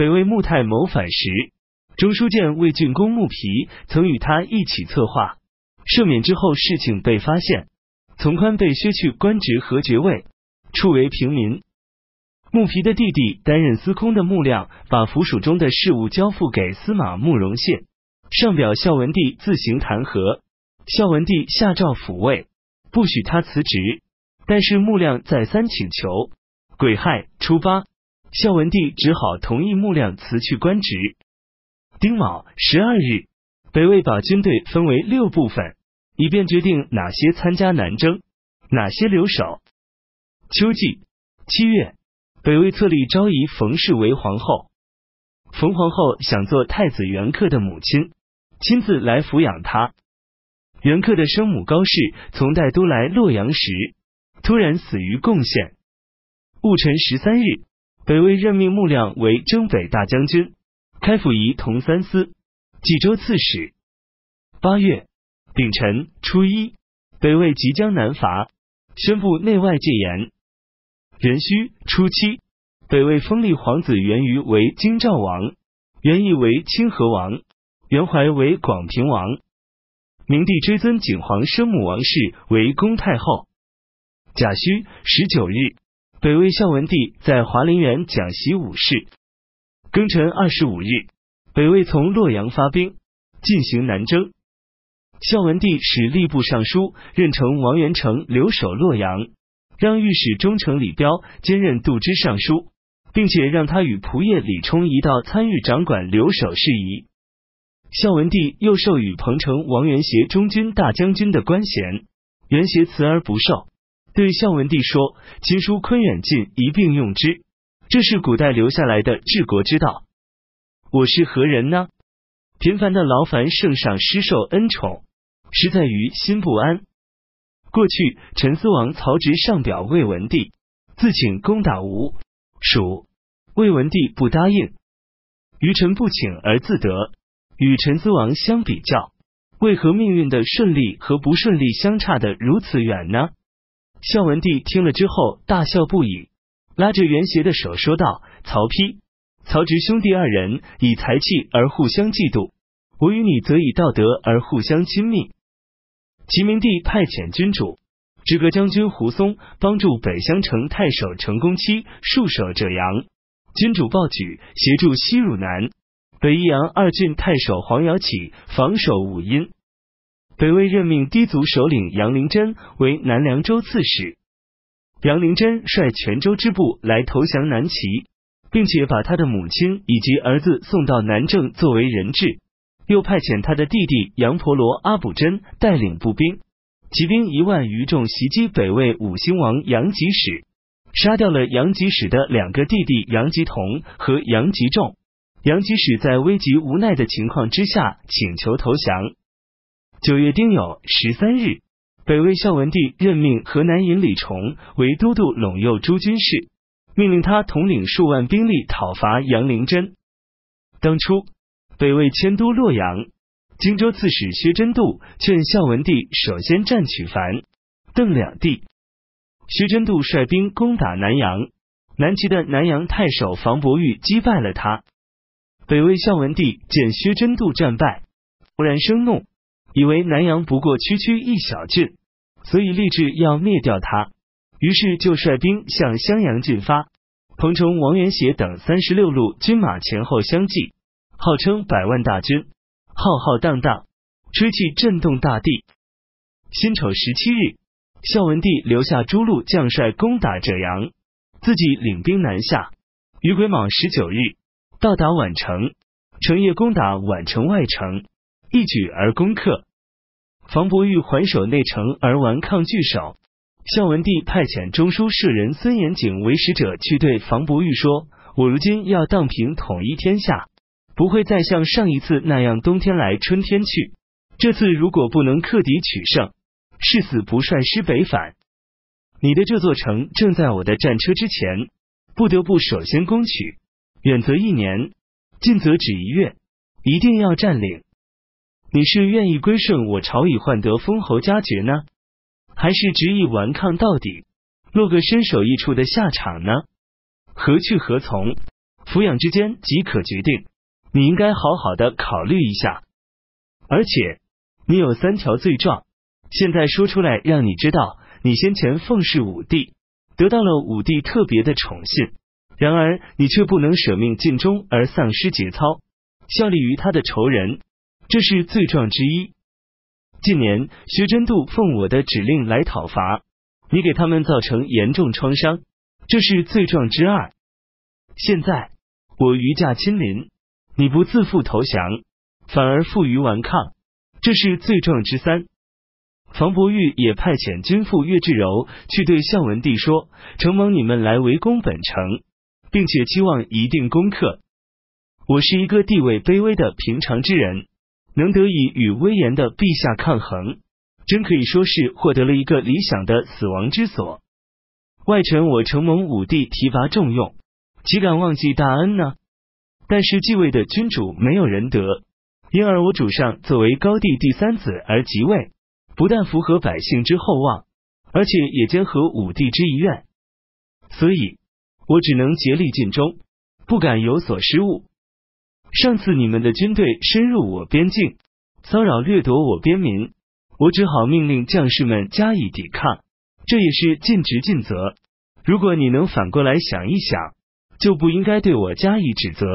北魏穆太谋反时，中书监魏郡公穆皮曾与他一起策划。赦免之后，事情被发现，从宽被削去官职和爵位，处为平民。穆皮的弟弟担任司空的穆亮，把府署中的事务交付给司马慕容信，上表孝文帝自行弹劾。孝文帝下诏抚慰，不许他辞职。但是穆亮再三请求。癸亥初八，孝文帝只好同意穆亮辞去官职。丁卯十二日，北魏把军队分为六部分，以便决定哪些参加南征，哪些留守。秋季七月。北魏册立昭仪冯氏为皇后，冯皇后想做太子元恪的母亲，亲自来抚养他。元恪的生母高氏从代都来洛阳时，突然死于贡献。戊辰十三日，北魏任命穆亮为征北大将军，开府仪同三司，冀州刺史。八月丙辰初一，北魏即将南伐，宣布内外戒严。壬戌初七，北魏封立皇子元瑜为京兆王，元义为清河王，元怀为广平王。明帝追尊景皇生母王氏为恭太后。甲戌十九日，北魏孝文帝在华林园讲习武士。庚辰二十五日，北魏从洛阳发兵进行南征。孝文帝使吏部尚书任城王元成留守洛阳。让御史中丞李彪兼任度支尚书，并且让他与仆射李冲一道参与掌管留守事宜。孝文帝又授予彭城王元协中军大将军的官衔，元协辞而不受，对孝文帝说：“亲疏坤远近一并用之，这是古代留下来的治国之道。我是何人呢？频繁的劳烦圣上施受恩宠，实在于心不安。”过去，陈思王曹植上表魏文帝，自请攻打吴蜀，魏文帝不答应。于臣不请而自得，与陈思王相比较，为何命运的顺利和不顺利相差的如此远呢？孝文帝听了之后大笑不已，拉着袁协的手说道：“曹丕、曹植兄弟二人以才气而互相嫉妒，我与你则以道德而互相亲密。”齐明帝派遣君主、直阁将军胡松帮助北襄城太守成公期戍守者阳，君主鲍举协助西汝南、北益阳二郡太守黄尧起防守武阴。北魏任命氐族首领杨灵真为南凉州刺史，杨灵真率泉州支部来投降南齐，并且把他的母亲以及儿子送到南郑作为人质。又派遣他的弟弟杨婆罗阿卜真带领步兵，骑兵一万余众袭击北魏武兴王杨吉使，杀掉了杨吉使的两个弟弟杨吉同和杨吉仲。杨吉使在危急无奈的情况之下请求投降。九月丁酉十三日，北魏孝文帝任命河南尹李崇为都督陇右诸军事，命令他统领数万兵力讨伐杨灵真。当初。北魏迁都洛阳，荆州刺史薛真度劝孝文帝首先占取樊、邓两地。薛真度率兵攻打南阳，南齐的南阳太守房伯玉击败了他。北魏孝文帝见薛真度战败，忽然生怒，以为南阳不过区区一小郡，所以立志要灭掉他。于是就率兵向襄阳进发，彭城王元协等三十六路军马前后相继。号称百万大军，浩浩荡荡，吹气震动大地。辛丑十七日，孝文帝留下诸路将帅攻打者阳，自己领兵南下。于癸卯十九日，到达宛城，成夜攻打宛城外城，一举而攻克。房伯玉还守内城而顽抗拒守。孝文帝派遣中书舍人孙延景为使者去对房伯玉说：“我如今要荡平统一天下。”不会再像上一次那样冬天来春天去。这次如果不能克敌取胜，誓死不率师北返。你的这座城正在我的战车之前，不得不首先攻取。远则一年，近则只一月，一定要占领。你是愿意归顺我朝以换得封侯加爵呢，还是执意顽抗到底，落个身首异处的下场呢？何去何从？抚养之间即可决定。你应该好好的考虑一下。而且你有三条罪状，现在说出来让你知道，你先前奉侍武帝，得到了武帝特别的宠信，然而你却不能舍命尽忠而丧失节操，效力于他的仇人，这是罪状之一。近年薛真度奉我的指令来讨伐，你给他们造成严重创伤，这是罪状之二。现在我御驾亲临，你不自负投降。反而负隅顽抗，这是罪状之三。房伯玉也派遣军父岳志柔去对孝文帝说：“承蒙你们来围攻本城，并且期望一定攻克。我是一个地位卑微的平常之人，能得以与威严的陛下抗衡，真可以说是获得了一个理想的死亡之所。外臣我承蒙武帝提拔重用，岂敢忘记大恩呢？但是继位的君主没有仁德。”因而我主上作为高帝第三子而即位，不但符合百姓之厚望，而且也兼合武帝之遗愿，所以我只能竭力尽忠，不敢有所失误。上次你们的军队深入我边境，骚扰掠夺我边民，我只好命令将士们加以抵抗，这也是尽职尽责。如果你能反过来想一想，就不应该对我加以指责。